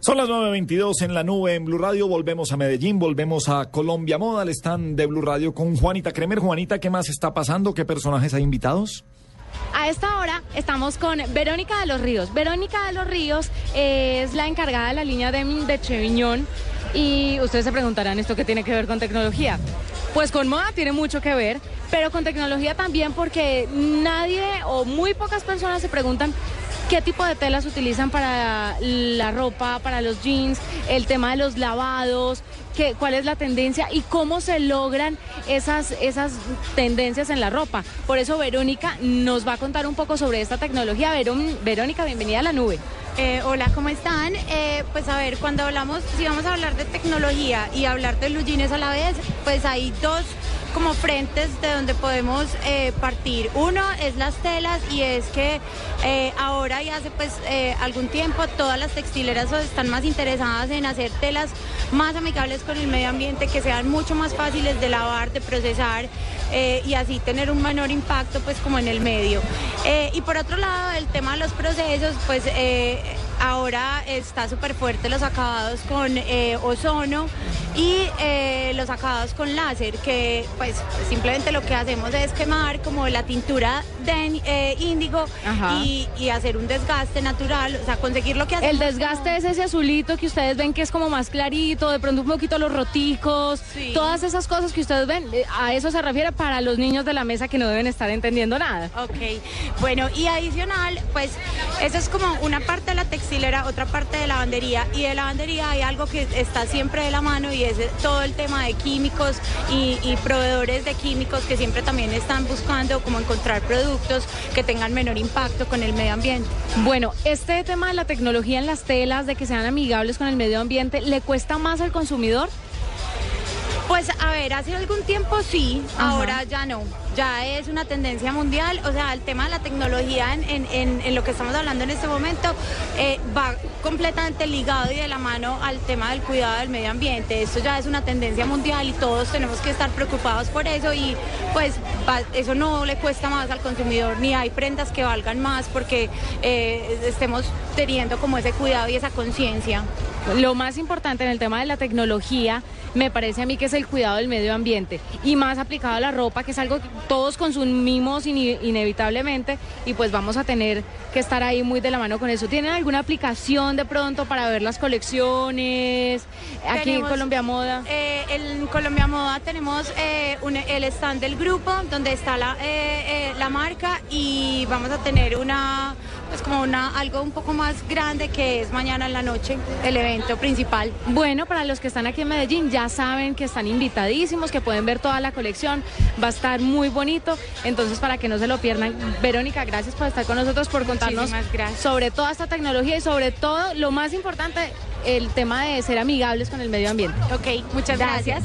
Son las 9.22 en la nube en Blue Radio. Volvemos a Medellín, volvemos a Colombia Moda, al stand de Blue Radio con Juanita Kremer. Juanita, ¿qué más está pasando? ¿Qué personajes hay invitados? A esta hora estamos con Verónica de los Ríos. Verónica de los Ríos es la encargada de la línea de, de Cheviñón y ustedes se preguntarán esto qué tiene que ver con tecnología. Pues con moda tiene mucho que ver, pero con tecnología también porque nadie o muy pocas personas se preguntan qué tipo de telas utilizan para la ropa, para los jeans, el tema de los lavados, qué, cuál es la tendencia y cómo se logran esas, esas tendencias en la ropa. Por eso Verónica nos va a contar un poco sobre esta tecnología. Verónica, bienvenida a la nube. Eh, hola, ¿cómo están? Eh, pues a ver, cuando hablamos, si vamos a hablar de tecnología y hablar de los jeans a la vez, pues hay dos como frentes de donde podemos eh, partir. Uno es las telas y es que eh, ahora y hace pues eh, algún tiempo todas las textileras están más interesadas en hacer telas más amigables con el medio ambiente, que sean mucho más fáciles de lavar, de procesar y así tener un menor impacto pues como en el medio. y por otro lado, el tema de los procesos, pues ahora está súper fuerte los acabados con ozono y los acabados con láser, que pues simplemente lo que hacemos es quemar como la tintura de eh, índigo y, hacer un desgaste natural, o sea, conseguir lo que hacemos. El desgaste es ese azulito que ustedes ven que es como más clarito, de pronto un poquito los roticos, todas esas cosas que ustedes ven, eh, a eso se refiere para los niños de la mesa que no deben estar entendiendo nada. Ok, bueno, y adicional, pues eso es como una parte de la textilera, otra parte de la lavandería, y de la lavandería hay algo que está siempre de la mano y es todo el tema de químicos y, y proveedores de químicos que siempre también están buscando como encontrar productos que tengan menor impacto con el medio ambiente. Bueno, este tema de la tecnología en las telas, de que sean amigables con el medio ambiente, ¿le cuesta más al consumidor? Pues a ver, hace algún tiempo sí, ahora ya no. Ya es una tendencia mundial, o sea, el tema de la tecnología en, lo que estamos hablando en este momento eh, va completamente ligado y de la mano al tema del cuidado del medio ambiente. Esto ya es una tendencia mundial y todos tenemos que estar preocupados por eso y pues eso no le cuesta más al consumidor ni hay prendas que valgan más porque eh, estemos teniendo como ese cuidado y esa conciencia. Lo más importante en el tema de la tecnología me parece a mí que es el cuidado del medio ambiente y más aplicado a la ropa, que es algo todos consumimos inevitablemente y pues vamos a tener que estar ahí muy de la mano con eso. ¿Tienen alguna aplicación de pronto para ver las colecciones aquí en Colombia Moda? Eh, en Colombia Moda tenemos eh, el stand del grupo donde está la, eh, la marca y vamos a tener una pues como una algo un poco más grande que es mañana en la noche el evento principal. Bueno, para los que están aquí en Medellín ya saben que están invitadísimos, que pueden ver toda la colección, va a estar muy bonito, entonces para que no se lo pierdan. Verónica, gracias por estar con nosotros, por contarnos sobre toda esta tecnología y sobre todo lo más importante, el tema de ser amigables con el medio ambiente. Ok, muchas gracias.